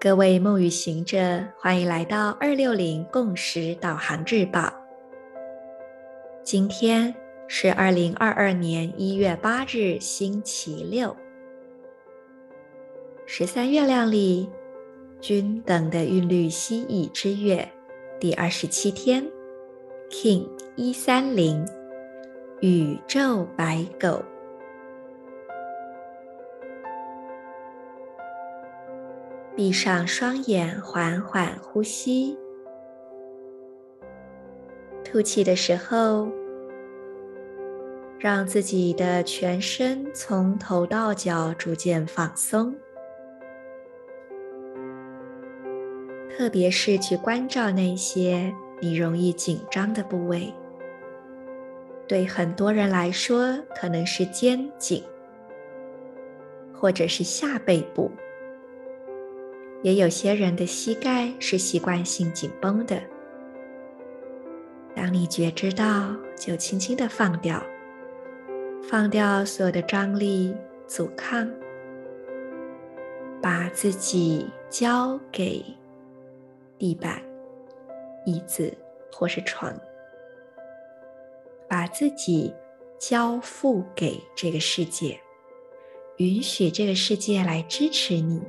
各位梦与行者，欢迎来到二六零共识导航日报。今天是二零二二年一月八日，星期六。十三月亮里，均等的韵律蜥蜴之月第二十七天，King 一三零，宇宙白狗。闭上双眼，缓缓呼吸。吐气的时候，让自己的全身从头到脚逐渐放松，特别是去关照那些你容易紧张的部位。对很多人来说，可能是肩颈，或者是下背部。也有些人的膝盖是习惯性紧绷的。当你觉知到，就轻轻的放掉，放掉所有的张力、阻抗，把自己交给地板、椅子或是床，把自己交付给这个世界，允许这个世界来支持你。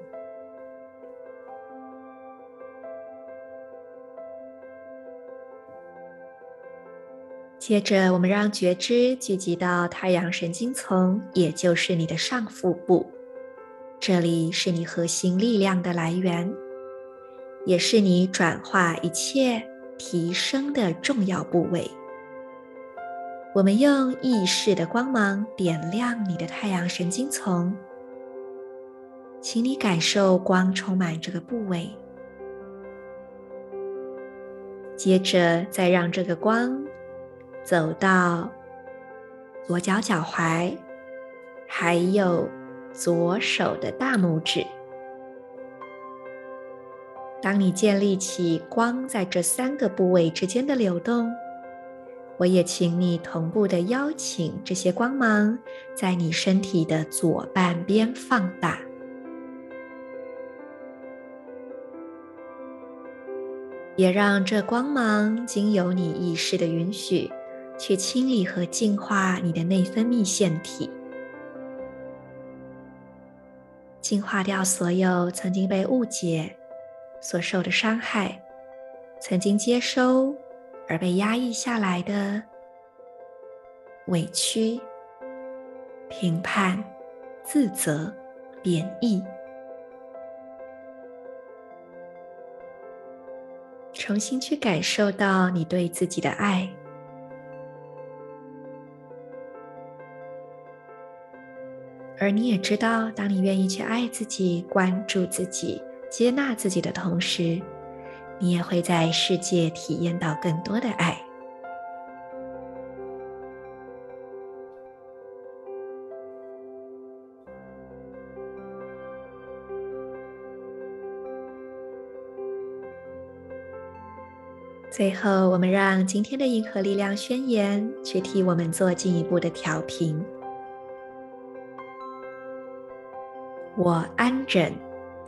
接着，我们让觉知聚集到太阳神经丛，也就是你的上腹部。这里是你核心力量的来源，也是你转化一切提升的重要部位。我们用意识的光芒点亮你的太阳神经丛，请你感受光充满这个部位。接着，再让这个光。走到左脚脚踝，还有左手的大拇指。当你建立起光在这三个部位之间的流动，我也请你同步的邀请这些光芒在你身体的左半边放大，也让这光芒经由你意识的允许。去清理和净化你的内分泌腺体，净化掉所有曾经被误解所受的伤害，曾经接收而被压抑下来的委屈、评判、自责、贬义，重新去感受到你对自己的爱。而你也知道，当你愿意去爱自己、关注自己、接纳自己的同时，你也会在世界体验到更多的爱。最后，我们让今天的银河力量宣言去替我们做进一步的调频。我安枕，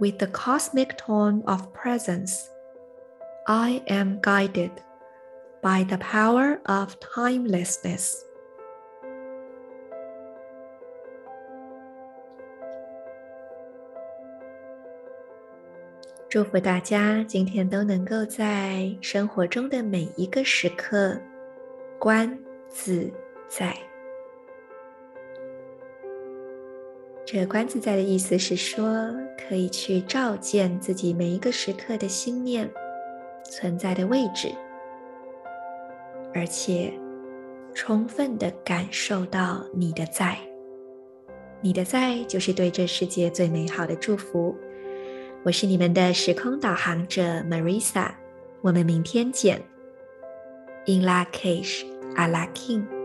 with the cosmic tone of presence. I am guided by the power of timelessness. 这个观自在的意思是说，可以去照见自己每一个时刻的心念存在的位置，而且充分地感受到你的在。你的在就是对这世界最美好的祝福。我是你们的时空导航者 Marisa，我们明天见。In Lak'ech Ala King。